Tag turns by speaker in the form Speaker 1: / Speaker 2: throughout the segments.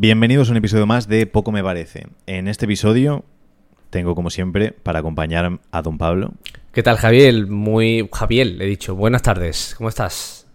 Speaker 1: Bienvenidos a un episodio más de Poco Me Parece. En este episodio tengo, como siempre, para acompañar a don Pablo.
Speaker 2: ¿Qué tal, Javier? Muy. Javier, he dicho. Buenas tardes. ¿Cómo estás?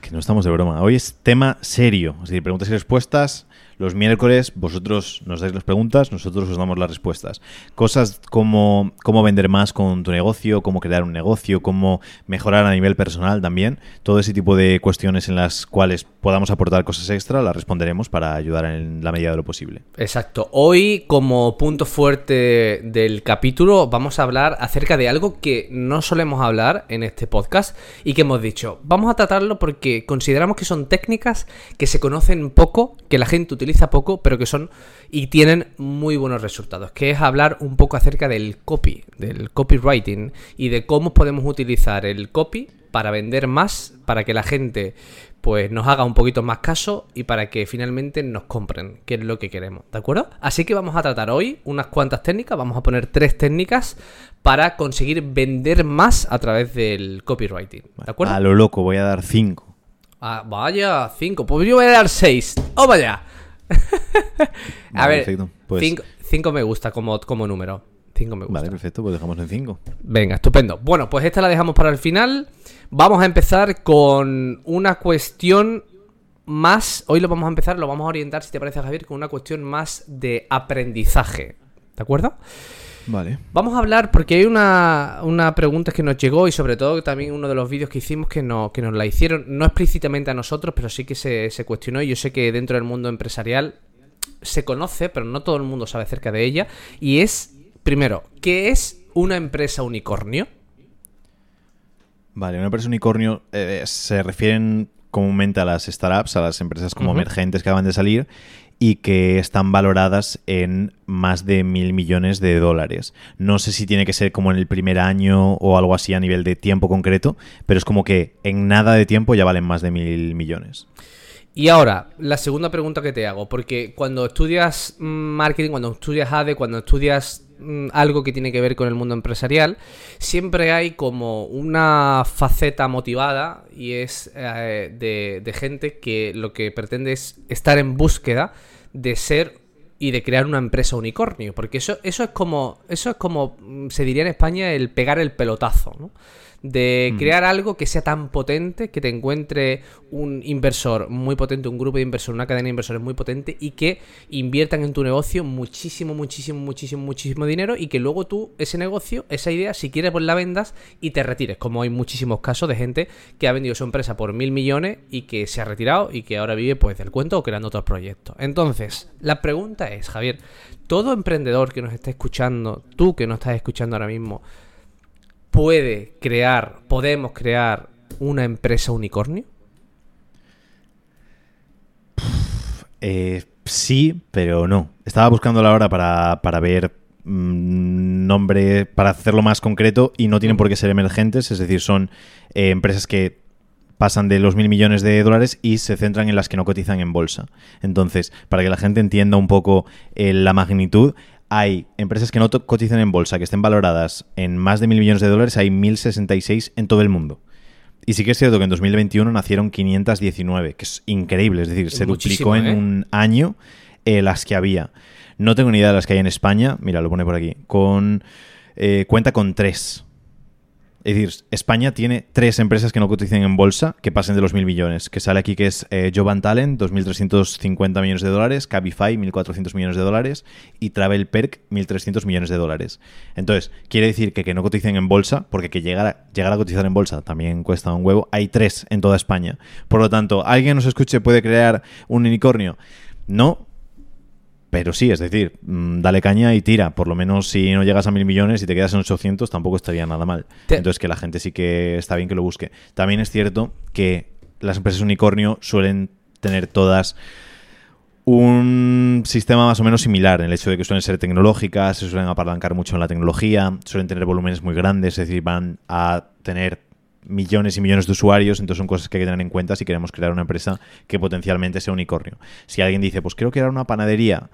Speaker 1: Que no estamos de broma. Hoy es tema serio. Es decir, preguntas y respuestas los miércoles vosotros nos dais las preguntas, nosotros os damos las respuestas. Cosas como cómo vender más con tu negocio, cómo crear un negocio, cómo mejorar a nivel personal también. Todo ese tipo de cuestiones en las cuales podamos aportar cosas extra, las responderemos para ayudar en la medida de lo posible.
Speaker 2: Exacto. Hoy, como punto fuerte del capítulo, vamos a hablar acerca de algo que no solemos hablar en este podcast y que hemos dicho, vamos a tratarlo porque consideramos que son técnicas que se conocen poco, que la gente utiliza poco, pero que son y tienen muy buenos resultados, que es hablar un poco acerca del copy, del copywriting y de cómo podemos utilizar el copy para vender más, para que la gente pues nos haga un poquito más caso y para que finalmente nos compren, que es lo que queremos, ¿de acuerdo? Así que vamos a tratar hoy unas cuantas técnicas, vamos a poner tres técnicas para conseguir vender más a través del copywriting, ¿de acuerdo?
Speaker 1: A lo loco, voy a dar cinco.
Speaker 2: Ah, vaya, cinco, pues yo voy a dar seis. ¡Oh, vaya! a ver, 5 pues me gusta como, como número. 5 me gusta.
Speaker 1: Vale, perfecto, pues dejamos en 5.
Speaker 2: Venga, estupendo. Bueno, pues esta la dejamos para el final. Vamos a empezar con una cuestión más. Hoy lo vamos a empezar, lo vamos a orientar, si te parece, Javier, con una cuestión más de aprendizaje. ¿De acuerdo?
Speaker 1: Vale.
Speaker 2: Vamos a hablar porque hay una, una, pregunta que nos llegó y sobre todo también uno de los vídeos que hicimos que, no, que nos la hicieron, no explícitamente a nosotros, pero sí que se, se cuestionó y yo sé que dentro del mundo empresarial se conoce, pero no todo el mundo sabe acerca de ella. Y es, primero, ¿qué es una empresa unicornio?
Speaker 1: Vale, una empresa unicornio eh, se refieren comúnmente a las startups, a las empresas como emergentes que acaban de salir y que están valoradas en más de mil millones de dólares. No sé si tiene que ser como en el primer año o algo así a nivel de tiempo concreto, pero es como que en nada de tiempo ya valen más de mil millones.
Speaker 2: Y ahora, la segunda pregunta que te hago, porque cuando estudias marketing, cuando estudias ADE, cuando estudias algo que tiene que ver con el mundo empresarial, siempre hay como una faceta motivada y es eh, de, gente que lo que pretende es estar en búsqueda de ser y de crear una empresa unicornio. Porque eso, eso es como. Eso es como mm, se diría en España el pegar el pelotazo. De crear algo que sea tan potente, que te encuentre un inversor muy potente, un grupo de inversores, una cadena de inversores muy potente y que inviertan en tu negocio muchísimo, muchísimo, muchísimo, muchísimo dinero y que luego tú ese negocio, esa idea, si quieres, pues la vendas y te retires, como hay muchísimos casos de gente que ha vendido su empresa por mil millones y que se ha retirado y que ahora vive pues del cuento o creando otros proyectos. Entonces, la pregunta es, Javier, todo emprendedor que nos está escuchando, tú que nos estás escuchando ahora mismo, puede crear, podemos crear una empresa unicornio?
Speaker 1: Eh, sí, pero no. Estaba buscando la hora para, para ver mm, nombre, para hacerlo más concreto y no tienen por qué ser emergentes, es decir, son eh, empresas que pasan de los mil millones de dólares y se centran en las que no cotizan en bolsa. Entonces, para que la gente entienda un poco eh, la magnitud, hay empresas que no cotizan en bolsa, que estén valoradas en más de mil millones de dólares, hay 1066 en todo el mundo. Y sí que es cierto que en 2021 nacieron 519, que es increíble, es decir, se duplicó en ¿eh? un año eh, las que había. No tengo ni idea de las que hay en España, mira, lo pone por aquí, con eh, cuenta con tres. Es decir, España tiene tres empresas que no cotizan en bolsa que pasen de los mil millones. Que sale aquí que es eh, Jovan Talent, 2.350 millones de dólares, Cabify, 1.400 millones de dólares y Travel Perk, 1.300 millones de dólares. Entonces, quiere decir que que no coticen en bolsa, porque que llegar a, llegar a cotizar en bolsa también cuesta un huevo, hay tres en toda España. Por lo tanto, ¿alguien nos escuche puede crear un unicornio? No, pero sí, es decir, mm, dale caña y tira. Por lo menos si no llegas a mil millones y te quedas en 800, tampoco estaría nada mal. Entonces que la gente sí que está bien que lo busque. También es cierto que las empresas unicornio suelen tener todas un sistema más o menos similar en el hecho de que suelen ser tecnológicas, se suelen apalancar mucho en la tecnología, suelen tener volúmenes muy grandes, es decir, van a tener millones y millones de usuarios, entonces son cosas que hay que tener en cuenta si queremos crear una empresa que potencialmente sea unicornio. Si alguien dice, pues quiero crear una panadería,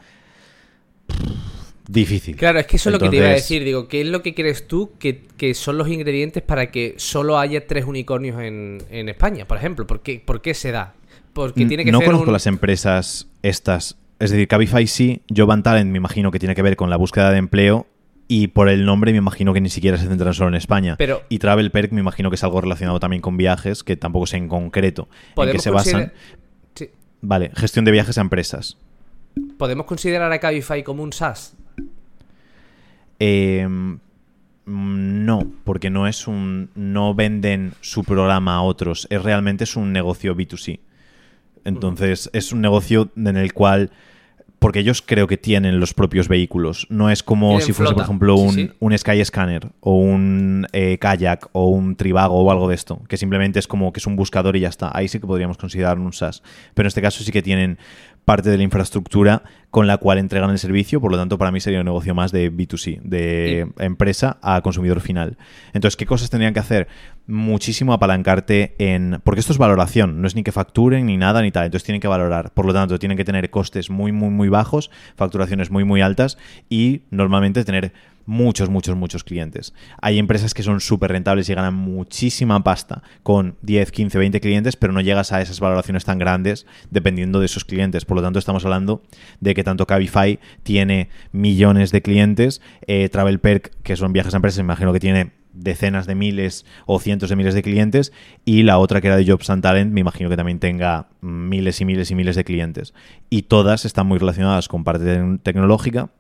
Speaker 1: difícil.
Speaker 2: Claro, es que eso es lo que te iba a decir, digo, ¿qué es lo que crees tú que, son los ingredientes para que solo haya tres unicornios en, España, por ejemplo? ¿Por qué, se da?
Speaker 1: Porque tiene que no conozco las empresas estas Es decir, Cabify sí, Job and Talent me imagino que tiene que ver con la búsqueda de empleo y por el nombre me imagino que ni siquiera se centran solo en España.
Speaker 2: Pero-
Speaker 1: y Travel Perk me imagino que es algo relacionado también con viajes, que tampoco sé en concreto en qué se basan.
Speaker 2: Sí.
Speaker 1: Vale, gestión de viajes a empresas.
Speaker 2: ¿Podemos considerar a Cabify como un SaaS?
Speaker 1: Eh, no, porque no es un. No venden su programa a otros. Es realmente es un negocio B2C. Entonces, es un negocio en el cual. Porque ellos creo que tienen los propios vehículos. No es como
Speaker 2: Tienen
Speaker 1: si fuese, por ejemplo, un,
Speaker 2: sí.
Speaker 1: un Skyscanner o un eh, Kayak o un Trivago o algo de esto. Que simplemente es como que es un buscador y ya está. Ahí sí que podríamos considerar un SaaS. Pero en este caso sí que tienen parte de la infraestructura con la cual entregan el servicio. Por lo tanto, para mí sería un negocio más de B2C, de empresa a consumidor final. Entonces, ¿qué cosas tendrían que hacer? Muchísimo apalancarte en... Porque esto es valoración, no es ni que facturen ni nada ni tal. Entonces tienen que valorar. Por lo tanto, tienen que tener costes muy, muy, muy bajos, facturaciones muy, muy altas y normalmente tener muchos, muchos, muchos clientes. Hay empresas que son súper rentables y ganan muchísima pasta con 10, 15, 20 clientes, pero no llegas a esas valoraciones tan grandes dependiendo de esos clientes. Por lo tanto, estamos hablando de que tanto Cabify tiene millones de clientes, eh, Travel Perk, que son viajes a empresas, imagino que tiene decenas de miles o cientos de miles de clientes y la otra que era de Jobs and Talent me imagino que también tenga miles y miles y miles de clientes y todas están muy relacionadas con parte tec- tecnológica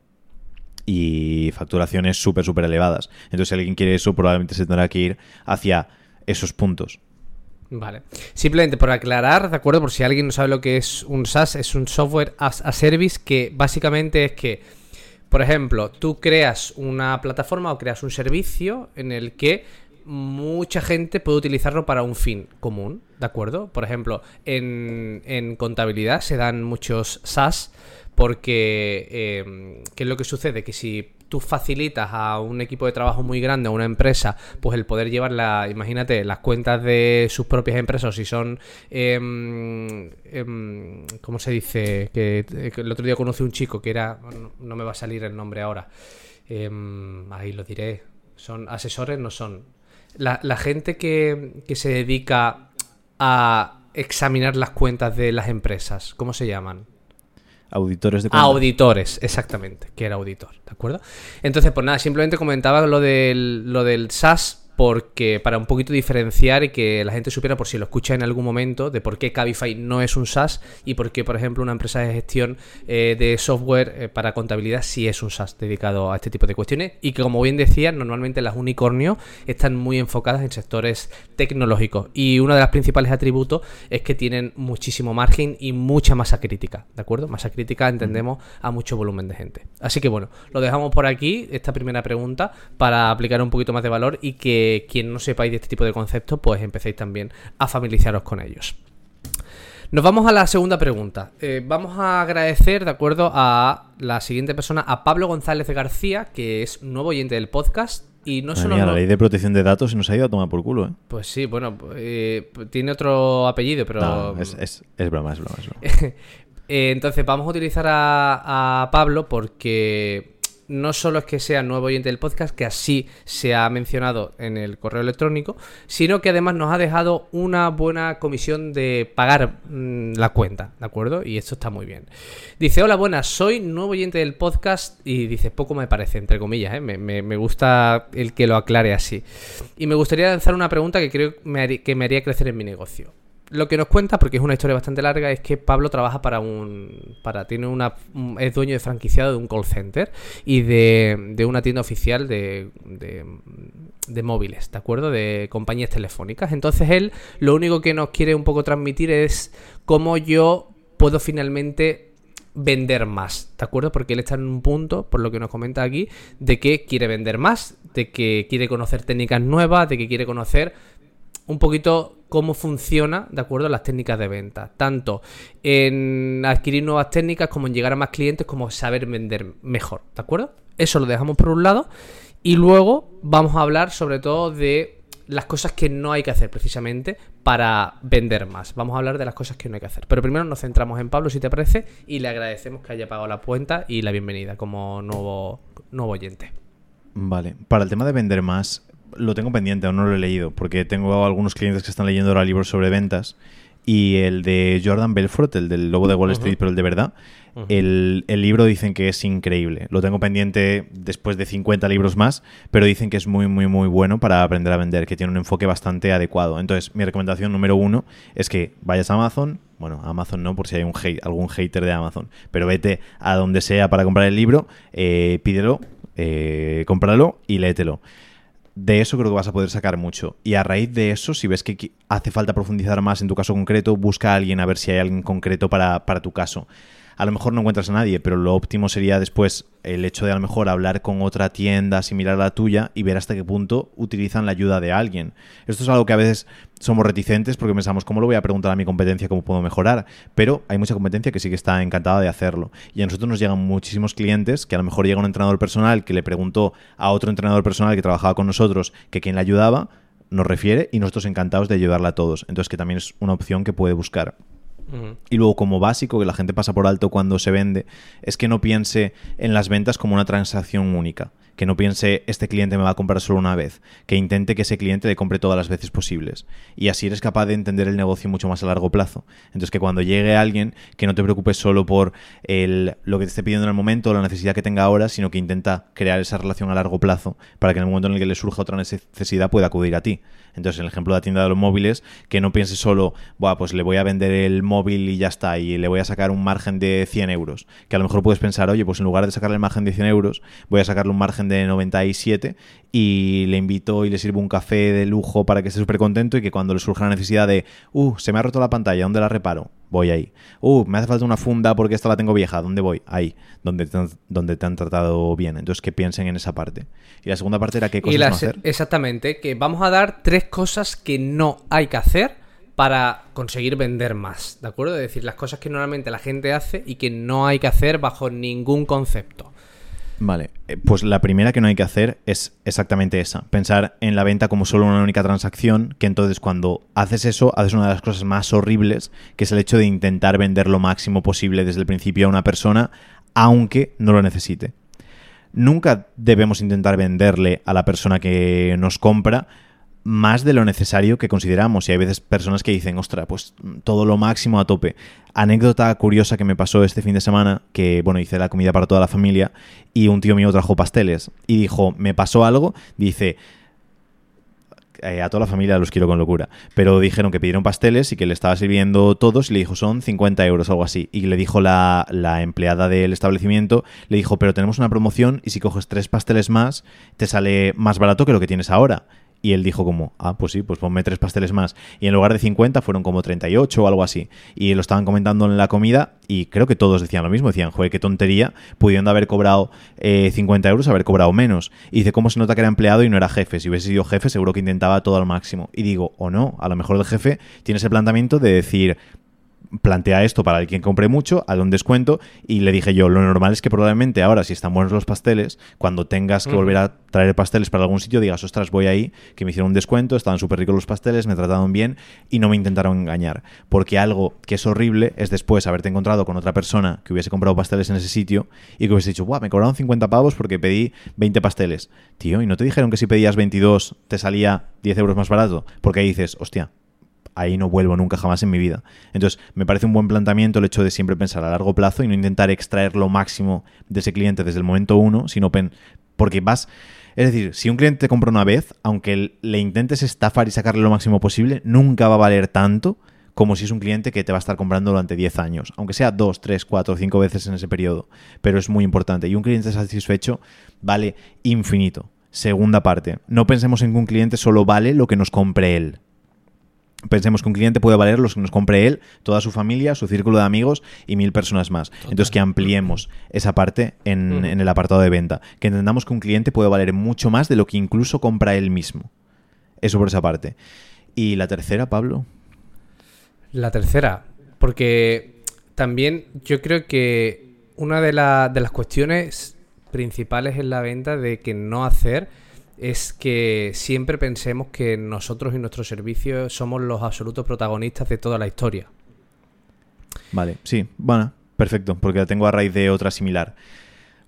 Speaker 1: y facturaciones súper, súper elevadas. Entonces, si alguien quiere eso, probablemente se tendrá que ir hacia esos puntos.
Speaker 2: Vale. Simplemente por aclarar, ¿de acuerdo? Por si alguien no sabe lo que es un SaaS, es un software as a service que básicamente es que, por ejemplo, tú creas una plataforma o creas un servicio en el que mucha gente puede utilizarlo para un fin común, ¿de acuerdo? Por ejemplo, en, en contabilidad se dan muchos SaaS porque, eh, ¿qué es lo que sucede? Que si tú facilitas a un equipo de trabajo muy grande, a una empresa, pues el poder llevar la, imagínate, las cuentas de sus propias empresas, o si son, em, em, ¿cómo se dice? Que, el otro día conocí un chico que era, no, no me va a salir el nombre ahora, Em, ahí lo diré, son asesores, no son. La, la gente que, que se dedica a examinar las cuentas de las empresas, ¿cómo se llaman?
Speaker 1: Auditores de cuentas.
Speaker 2: Auditores, exactamente, que era auditor, ¿de acuerdo? Entonces, pues nada, simplemente comentaba lo del, lo del SaaS porque para un poquito diferenciar y que la gente supiera por si lo escucha en algún momento de por qué Cabify no es un SaaS y por qué, por ejemplo, una empresa de gestión eh, de software eh, para contabilidad sí es un SaaS dedicado a este tipo de cuestiones y que, como bien decía, normalmente las unicornios están muy enfocadas en sectores tecnológicos y uno de los principales atributos es que tienen muchísimo margen y mucha masa crítica, ¿de acuerdo? Masa crítica entendemos a mucho volumen de gente. Así que bueno, lo dejamos por aquí, esta primera pregunta, para aplicar un poquito más de valor y que quien no sepáis de este tipo de conceptos, pues empecéis también a familiarizaros con ellos. Nos vamos a la segunda pregunta. Eh, vamos a agradecer, de acuerdo, a la siguiente persona, a Pablo González García, que es nuevo oyente del podcast. Y no solo
Speaker 1: mía,
Speaker 2: no-
Speaker 1: la ley de protección de datos se nos ha ido a tomar por culo, ¿eh?
Speaker 2: Pues sí, bueno, eh, tiene otro apellido, pero...
Speaker 1: No, es, es- es broma, es broma, es broma.
Speaker 2: Eh, entonces vamos a utilizar a, a Pablo porque no solo es que sea nuevo oyente del podcast, que así se ha mencionado en el correo electrónico, sino que además nos ha dejado una buena comisión de pagar mm, la cuenta, ¿de acuerdo? Y esto está muy bien. Dice, hola, buenas, soy nuevo oyente del podcast y dice, poco me parece, entre comillas, ¿eh? me, gusta el que lo aclare así. Y me gustaría lanzar una pregunta que creo que me haría crecer en mi negocio lo que nos cuenta, porque es una historia bastante larga, es que Pablo trabaja para un. para tiene una. un- es dueño de franquiciado de un call center y de, de una tienda oficial de, de, de móviles, ¿de acuerdo? De compañías telefónicas. Entonces él lo único que nos quiere un poco transmitir es cómo yo puedo finalmente vender más, ¿de acuerdo? Porque él está en un punto, por lo que nos comenta aquí, de que quiere vender más, de que quiere conocer técnicas nuevas, de que quiere conocer un poquito cómo funciona, ¿de acuerdo? Las técnicas de venta. Tanto en adquirir nuevas técnicas como en llegar a más clientes, como saber vender mejor, ¿de acuerdo? Eso lo dejamos por un lado. Y luego vamos a hablar sobre todo de las cosas que no hay que hacer precisamente para vender más. Vamos a hablar de las cosas que no hay que hacer. Pero primero nos centramos en Pablo, si te parece, y le agradecemos que haya pagado la cuenta y la bienvenida como nuevo, nuevo oyente.
Speaker 1: Vale, para el tema de vender más, lo tengo pendiente, aún no lo he leído, porque tengo algunos clientes que están leyendo ahora libros sobre ventas y el de Jordan Belfort, el del Lobo de Wall Street, pero el de verdad. el, el, libro dicen que es increíble. Lo tengo pendiente después de 50 libros más, pero dicen que es muy, muy, muy bueno para aprender a vender, que tiene un enfoque bastante adecuado. Entonces, mi recomendación número uno es que vayas a Amazon, bueno, Amazon no, por si hay un hate, algún hater de Amazon, pero vete a donde sea para comprar el libro, eh, pídelo, eh, cómpralo y léetelo. De eso creo que vas a poder sacar mucho. Y a raíz de eso, si ves que hace falta profundizar más en tu caso concreto, busca a alguien a ver si hay alguien concreto para, para tu caso a lo mejor no encuentras a nadie, pero lo óptimo sería después el hecho de a lo mejor hablar con otra tienda similar a la tuya y ver hasta qué punto utilizan la ayuda de alguien. Esto es algo que a veces somos reticentes porque pensamos, ¿cómo lo voy a preguntar a mi competencia cómo puedo mejorar? Pero hay mucha competencia que sí que está encantada de hacerlo. Y a nosotros nos llegan muchísimos clientes que a lo mejor llega un entrenador personal que le preguntó a otro entrenador personal que trabajaba con nosotros que quien le ayudaba nos refiere y nosotros encantados de ayudarla a todos. Entonces que también es una opción que puede buscar. Y luego, como básico, que la gente pasa por alto cuando se vende, es que no piense en las ventas como una transacción única. Que no piense, este cliente me va a comprar solo una vez. Que intente que ese cliente le compre todas las veces posibles. Y así eres capaz de entender el negocio mucho más a largo plazo. Entonces, que cuando llegue alguien, que no te preocupes solo por el, lo que te esté pidiendo en el momento, la necesidad que tenga ahora, sino que intenta crear esa relación a largo plazo para que en el momento en el que le surja otra necesidad pueda acudir a ti. Entonces, en el ejemplo de la tienda de los móviles, que no piense solo, Buah, pues le voy a vender el móvil y ya está, y le voy a sacar un margen de 100 euros. Que a lo mejor puedes pensar, oye, pues en lugar de sacarle el margen de 100 euros, voy a sacarle un margen de 97 y le invito y le sirvo un café de lujo para que esté súper contento y que cuando le surja la necesidad de, uh, se me ha roto la pantalla, ¿dónde la reparo? Voy ahí. Uh, me hace falta una funda porque esta la tengo vieja, ¿dónde voy? Ahí, donde te han, donde te han tratado bien. Entonces, que piensen en esa parte. Y la segunda parte era qué cosas no hacer.
Speaker 2: Exactamente, que vamos a dar tres cosas que no hay que hacer para conseguir vender más, ¿de acuerdo? Es decir, las cosas que normalmente la gente hace y que no hay que hacer bajo ningún concepto.
Speaker 1: Vale, eh, pues la primera que no hay que hacer es exactamente esa, pensar en la venta como solo una única transacción, que entonces cuando haces eso, haces una de las cosas más horribles, que es el hecho de intentar vender lo máximo posible desde el principio a una persona, aunque no lo necesite. Nunca debemos intentar venderle a la persona que nos compra más de lo necesario que consideramos. Y hay veces personas que dicen, ostra, pues todo lo máximo a tope. Anécdota curiosa que me pasó este fin de semana, que bueno, hice la comida para toda la familia y un tío mío trajo pasteles y dijo, me pasó algo, dice, eh, a toda la familia los quiero con locura. Pero dijeron que pidieron pasteles y que le estaba sirviendo todos y le dijo son 50 euros, algo así. Y le dijo la, la, empleada del establecimiento, le dijo, pero tenemos una promoción y si coges tres pasteles más, te sale más barato que lo que tienes ahora. Y él dijo como, ah, pues sí, pues ponme tres pasteles más. Y en lugar de 50 fueron como 38 o algo así. Y lo estaban comentando en la comida y creo que todos decían lo mismo. Decían, joder, qué tontería, pudiendo haber cobrado 50 eh, euros, haber cobrado menos. Y dice, ¿cómo se nota que era empleado y no era jefe? Si hubiese sido jefe, seguro que intentaba todo al máximo. Y digo, o no, a lo mejor el jefe tiene ese planteamiento de decir, plantea esto para quien compre mucho, a un descuento, y le dije yo, lo normal es que probablemente ahora, si están buenos los pasteles, cuando tengas que volver a traer pasteles para algún sitio, digas, ostras, voy ahí, que me hicieron un descuento, estaban súper ricos los pasteles, me trataron bien y no me intentaron engañar. Porque algo que es horrible es después haberte encontrado con otra persona que hubiese comprado pasteles en ese sitio y que hubiese dicho, Buah, me cobraron 50 pavos porque pedí 20 pasteles. Tío, ¿y no te dijeron que si pedías 22 te salía 10 euros más barato? Porque ahí dices, hostia, ahí no vuelvo nunca jamás en mi vida. Entonces, me parece un buen planteamiento el hecho de siempre pensar a largo plazo y no intentar extraer lo máximo de ese cliente desde el momento uno, sino porque vas... Es decir, si un cliente te compra una vez, aunque le intentes estafar y sacarle lo máximo posible, nunca va a valer tanto como si es un cliente que te va a estar comprando durante 10 años, aunque sea 2, 3, 4, 5 veces en ese periodo, pero es muy importante. Y un cliente satisfecho vale infinito. Segunda parte, no pensemos en que un cliente solo vale lo que nos compre él. Pensemos que un cliente puede valer los que nos compre él, toda su familia, su círculo de amigos y mil personas más. Entonces que ampliemos esa parte en, en, el apartado de venta. Que entendamos que un cliente puede valer mucho más de lo que incluso compra él mismo. Eso por esa parte. Y la tercera, Pablo.
Speaker 2: La tercera, porque también yo creo que una de, de las cuestiones principales en la venta de que no hacer es que siempre pensemos que nosotros y nuestros servicios somos los absolutos protagonistas de toda la historia.
Speaker 1: Vale, sí, bueno, perfecto, porque la tengo a raíz de otra similar.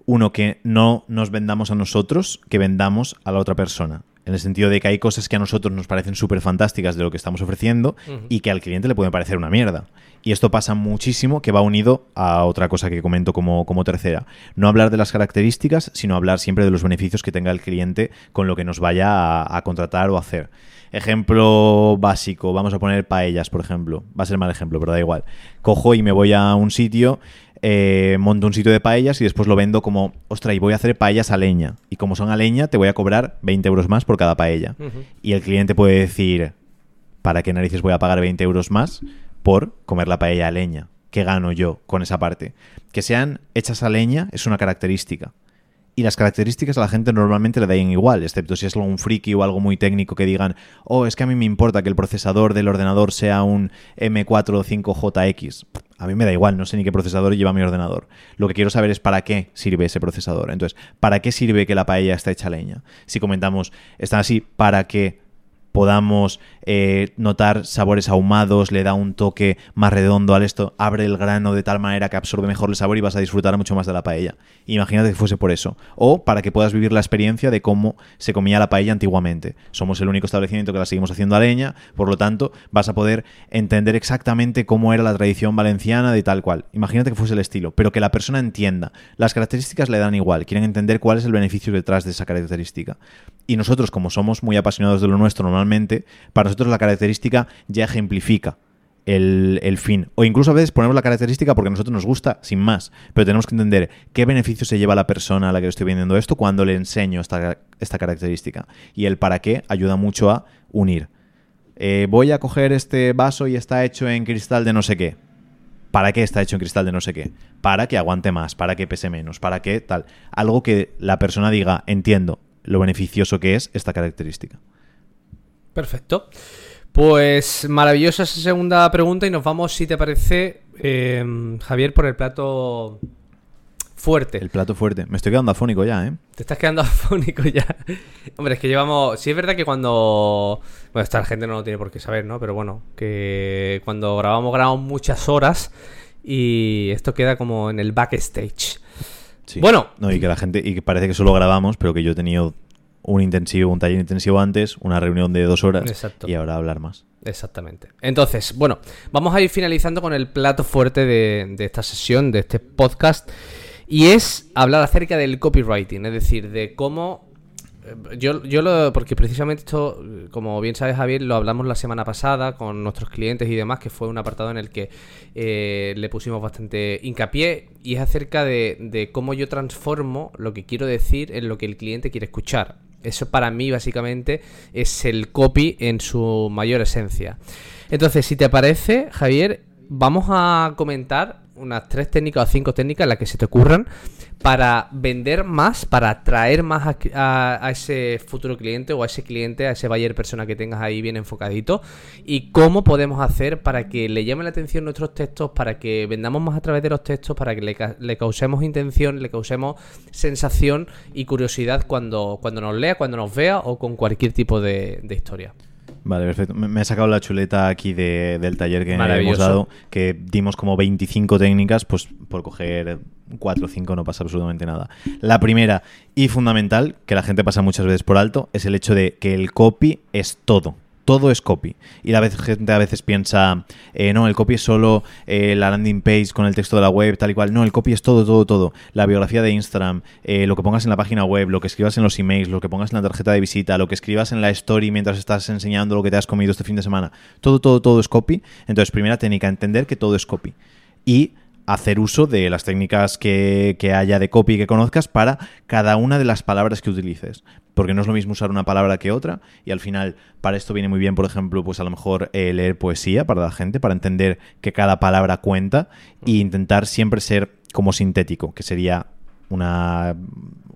Speaker 1: Uno, que no nos vendamos a nosotros, que vendamos a la otra persona. En el sentido de que hay cosas que a nosotros nos parecen súper fantásticas de lo que estamos ofreciendo y que al cliente le puede parecer una mierda. Y esto pasa muchísimo, que va unido a otra cosa que comento como, como tercera. No hablar de las características, sino hablar siempre de los beneficios que tenga el cliente con lo que nos vaya a, a contratar o hacer. Ejemplo básico, vamos a poner paellas, por ejemplo. Va a ser mal ejemplo, pero da igual. Cojo y me voy a un sitio eh, monto un sitio de paellas y después lo vendo como, ostra, y voy a hacer paellas a leña. Y como son a leña, te voy a cobrar 20 euros más por cada paella. Y el cliente puede decir, ¿para qué narices voy a pagar 20 euros más por comer la paella a leña? ¿Qué gano yo con esa parte? Que sean hechas a leña es una característica. Y las características a la gente normalmente le dan igual, excepto si es algo un friki o algo muy técnico que digan, oh, es que a mí me importa que el procesador del ordenador sea un M4 o 5JX. A mí me da igual, no sé ni qué procesador lleva mi ordenador. Lo que quiero saber es para qué sirve ese procesador. Entonces, ¿para qué sirve que la paella está hecha leña? Si comentamos, están así, ¿para qué podamos eh, notar sabores ahumados, le da un toque más redondo al esto, abre el grano de tal manera que absorbe mejor el sabor y vas a disfrutar mucho más de la paella. Imagínate que fuese por eso. O para que puedas vivir la experiencia de cómo se comía la paella antiguamente. Somos el único establecimiento que la seguimos haciendo a leña, por lo tanto vas a poder entender exactamente cómo era la tradición valenciana de tal cual. Imagínate que fuese el estilo, pero que la persona entienda. Las características le dan igual, quieren entender cuál es el beneficio detrás de esa característica. Y nosotros, como somos muy apasionados de lo nuestro normalmente, para nosotros la característica ya ejemplifica el, fin. O incluso a veces ponemos la característica porque a nosotros nos gusta, sin más. Pero tenemos que entender qué beneficio se lleva la persona a la que le estoy vendiendo esto cuando le enseño esta, esta característica. Y el para qué ayuda mucho a unir. Eh, voy a coger este vaso y está hecho en cristal de no sé qué. ¿Para qué está hecho en cristal de no sé qué? Para que aguante más, para que pese menos, para que tal. Algo que la persona diga, entiendo lo beneficioso que es esta característica.
Speaker 2: Perfecto. Pues maravillosa esa segunda pregunta y nos vamos, si te parece, eh, Javier, por el plato fuerte.
Speaker 1: El plato fuerte. Me estoy quedando afónico ya, ¿eh?
Speaker 2: Te estás quedando afónico ya. Hombre, es que llevamos... Sí es verdad que cuando... Bueno, esta gente no lo tiene por qué saber, ¿no? Pero bueno, que cuando grabamos, grabamos muchas horas y esto queda como en el backstage.
Speaker 1: Sí.
Speaker 2: Bueno.
Speaker 1: No, y que la gente... Y que parece que solo grabamos, pero que yo he tenido un intensivo, un taller intensivo antes, una reunión de dos horas
Speaker 2: Exacto.
Speaker 1: y ahora hablar más.
Speaker 2: Exactamente. Entonces, bueno, vamos a ir finalizando con el plato fuerte de, de, esta sesión, de este podcast, y es hablar acerca del copywriting, es decir, de cómo... eh, Yo, yo lo... Porque precisamente esto, como bien sabes Javier, lo hablamos la semana pasada con nuestros clientes y demás, que fue un apartado en el que eh, le pusimos bastante hincapié, y es acerca de, de cómo yo transformo lo que quiero decir en lo que el cliente quiere escuchar. Eso para mí básicamente es el copy en su mayor esencia. Entonces, si te parece, Javier, vamos a comentar unas tres técnicas o cinco técnicas, las que se te ocurran, para vender más, para atraer más a, a, ese futuro cliente o a ese cliente, a ese buyer persona que tengas ahí bien enfocadito. Y cómo podemos hacer para que le llame la atención nuestros textos, para que vendamos más a través de los textos, para que le, le causemos intención, le causemos sensación y curiosidad cuando, cuando nos lea, cuando nos vea o con cualquier tipo de historia.
Speaker 1: Vale, perfecto. Me he sacado la chuleta aquí de, del taller que hemos dado, que dimos como 25 técnicas, pues por coger 4 o 5 no pasa absolutamente nada. La primera y fundamental, que la gente pasa muchas veces por alto, es el hecho de que el copy es todo todo es copy. Y la gente a veces piensa, eh, no, el copy es solo eh, la landing page con el texto de la web, tal y cual. No, el copy es todo, todo, todo. La biografía de Instagram, eh, lo que pongas en la página web, lo que escribas en los emails, lo que pongas en la tarjeta de visita, lo que escribas en la story mientras estás enseñando lo que te has comido este fin de semana. Todo, todo, todo es copy. Entonces, primera técnica, entender que todo es copy. Y hacer uso de las técnicas que, haya de copy que conozcas para cada una de las palabras que utilices. Porque no es lo mismo usar una palabra que otra. Y al final, para esto viene muy bien, por ejemplo, pues a lo mejor eh, leer poesía para la gente, para entender que cada palabra cuenta e intentar siempre ser como sintético, que sería una,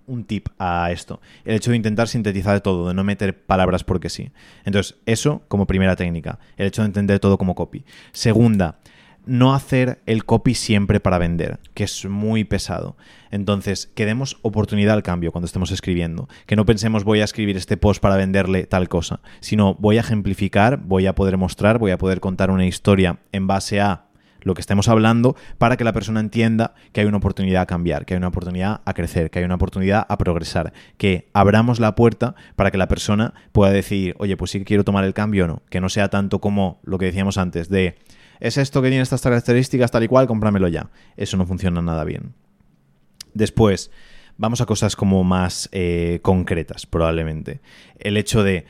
Speaker 1: un tip a esto. El hecho de intentar sintetizar todo, de no meter palabras porque sí. Entonces, eso como primera técnica. El hecho de entender todo como copy. Segunda, no hacer el copy siempre para vender, que es muy pesado. Entonces, que demos oportunidad al cambio cuando estemos escribiendo. Que no pensemos voy a escribir este post para venderle tal cosa, sino voy a ejemplificar, voy a poder mostrar, voy a poder contar una historia en base a lo que estemos hablando para que la persona entienda que hay una oportunidad a cambiar, que hay una oportunidad a crecer, que hay una oportunidad a progresar, que abramos la puerta para que la persona pueda decir, oye, pues sí quiero tomar el cambio o no, que no sea tanto como lo que decíamos antes de, es esto que tiene estas características tal y cual, cómpramelo ya. Eso no funciona nada bien. Después, vamos a cosas como más eh, concretas, probablemente. El hecho de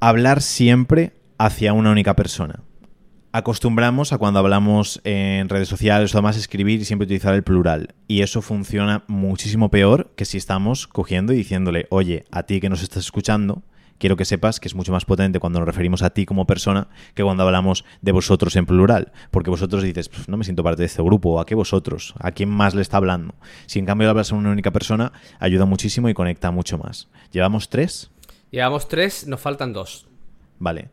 Speaker 1: hablar siempre hacia una única persona acostumbramos a cuando hablamos en redes sociales o demás escribir y siempre utilizar el plural. Y eso funciona muchísimo peor que si estamos cogiendo y diciéndole, oye, a ti que nos estás escuchando, quiero que sepas que es mucho más potente cuando nos referimos a ti como persona que cuando hablamos de vosotros en plural. Porque vosotros dices, no me siento parte de este grupo, ¿o a qué vosotros? ¿A quién más le está hablando? Si en cambio hablas a una única persona, ayuda muchísimo y conecta mucho más. ¿Llevamos tres?
Speaker 2: Llevamos tres, nos faltan dos.
Speaker 1: Vale.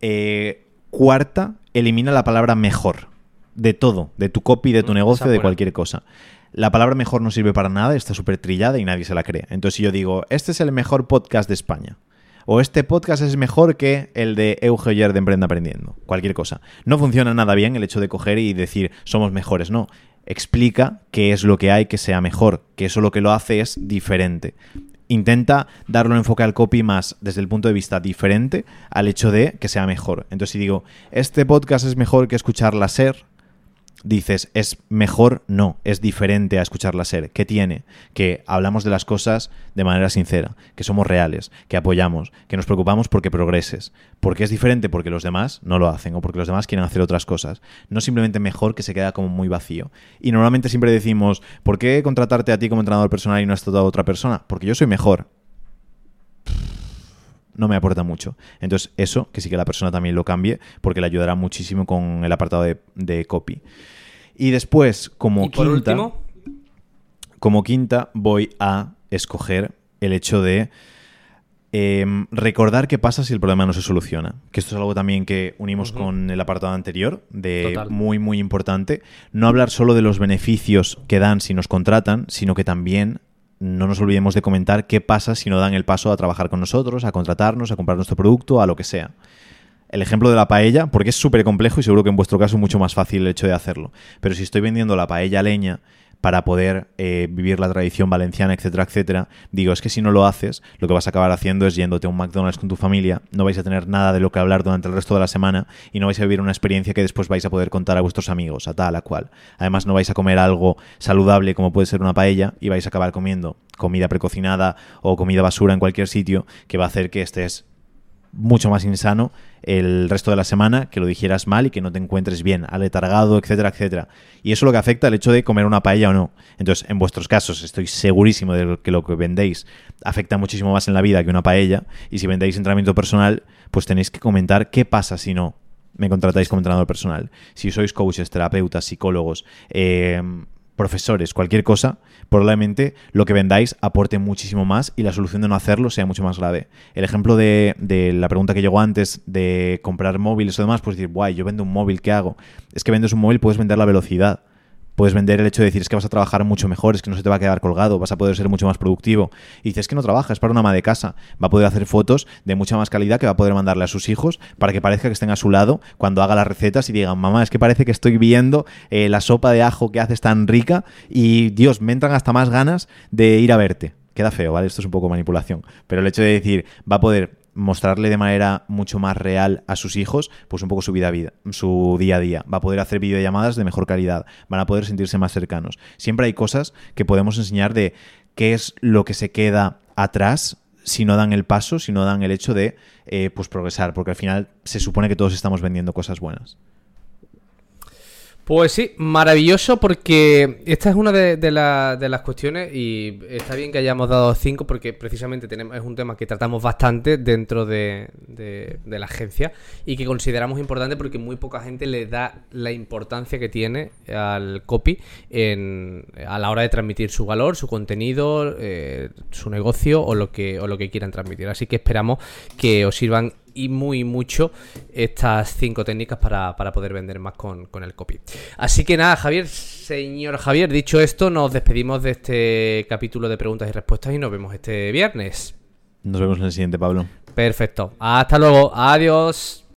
Speaker 1: Eh, cuarta, elimina la palabra mejor. De todo, de tu copy, de tu
Speaker 2: Mm,
Speaker 1: negocio, de cualquier cosa. La palabra mejor no sirve para nada, está súper trillada y nadie se la cree. Entonces, si yo digo, este es el mejor podcast de España, o este podcast es mejor que el de Euge Oyer de Emprenda Aprendiendo, cualquier cosa. No funciona nada bien el hecho de coger y decir, somos mejores, no. Explica qué es lo que hay que sea mejor, que eso lo que lo hace es diferente intenta darle un enfoque al copy más desde el punto de vista diferente al hecho de que sea mejor. Entonces, si digo, este podcast es mejor que escucharla ser, dices, es mejor, no, es diferente a escucharla ser. ¿Qué tiene? Que hablamos de las cosas de manera sincera, que somos reales, que apoyamos, que nos preocupamos porque progreses. ¿Por qué es diferente? Porque los demás no lo hacen o porque los demás quieren hacer otras cosas. No simplemente mejor que se queda como muy vacío. Y normalmente siempre decimos, ¿por qué contratarte a ti como entrenador personal y no has tratado a otra persona? Porque yo soy mejor no me aporta mucho. Entonces, eso, que sí que la persona también lo cambie, porque le ayudará muchísimo con el apartado de, de copy. Y después, como
Speaker 2: y por
Speaker 1: quinta,
Speaker 2: último,
Speaker 1: como quinta, voy a escoger el hecho de em, recordar qué pasa si el problema no se soluciona. Que esto es algo también que unimos con el apartado anterior, de
Speaker 2: Total.
Speaker 1: muy, muy importante. No hablar solo de los beneficios que dan si nos contratan, sino que también no nos olvidemos de comentar qué pasa si no dan el paso a trabajar con nosotros, a contratarnos, a comprar nuestro producto, a lo que sea. El ejemplo de la paella, porque es súper complejo y seguro que en vuestro caso es mucho más fácil el hecho de hacerlo. Pero si estoy vendiendo la paella leña para poder eh, vivir la tradición valenciana, etcétera, etcétera, digo, es que si no lo haces, lo que vas a acabar haciendo es yéndote a un McDonald's con tu familia, no vais a tener nada de lo que hablar durante el resto de la semana y no vais a vivir una experiencia que después vais a poder contar a vuestros amigos, a tal, a cual. Además, no vais a comer algo saludable como puede ser una paella y vais a acabar comiendo comida precocinada o comida basura en cualquier sitio que va a hacer que estés mucho más insano el resto de la semana, que lo dijeras mal y que no te encuentres bien, aletargado, etcétera, etcétera. Y eso es lo que afecta al hecho de comer una paella o no. Entonces, en vuestros casos, estoy segurísimo de que lo que vendéis afecta muchísimo más en la vida que una paella. Y si vendéis entrenamiento personal, pues tenéis que comentar qué pasa si no me contratáis como entrenador personal. Si sois coaches, terapeutas, psicólogos, eh, profesores, cualquier cosa, probablemente lo que vendáis aporte muchísimo más y la solución de no hacerlo sea mucho más grave. El ejemplo de, de la pregunta que llegó antes de comprar móviles o demás, pues decir, guay, yo vendo un móvil, ¿qué hago? Es que vendes un móvil, puedes vender la velocidad. Puedes vender el hecho de decir es que vas a trabajar mucho mejor, es que no se te va a quedar colgado, vas a poder ser mucho más productivo. Y dices es que no trabaja, es para una ama de casa. Va a poder hacer fotos de mucha más calidad que va a poder mandarle a sus hijos para que parezca que estén a su lado cuando haga las recetas y digan, mamá, es que parece que estoy viendo eh, la sopa de ajo que haces tan rica y Dios, me entran hasta más ganas de ir a verte. Queda feo, ¿vale? Esto es un poco manipulación. Pero el hecho de decir, va a poder mostrarle de manera mucho más real a sus hijos, pues un poco su vida, vida, su día a día. Va a poder hacer videollamadas de mejor calidad, van a poder sentirse más cercanos. Siempre hay cosas que podemos enseñar de qué es lo que se queda atrás si no dan el paso, si no dan el hecho de eh, pues progresar, porque al final se supone que todos estamos vendiendo cosas buenas.
Speaker 2: Pues sí, maravilloso porque esta es una de, de la- de las cuestiones y está bien que hayamos dado cinco porque precisamente tenemos, es un tema que tratamos bastante dentro de, la agencia y que consideramos importante porque muy poca gente le da la importancia que tiene al copy en, a la hora de transmitir su valor, su contenido, eh, su negocio o lo que quieran transmitir. Así que esperamos que os sirvan y muy mucho estas cinco técnicas para, para poder vender más con, con el copy. Así que nada, Javier, señor Javier, dicho esto, nos despedimos de este capítulo de preguntas y respuestas y nos vemos este viernes.
Speaker 1: Nos vemos en el siguiente, Pablo.
Speaker 2: Perfecto. Hasta luego. Adiós.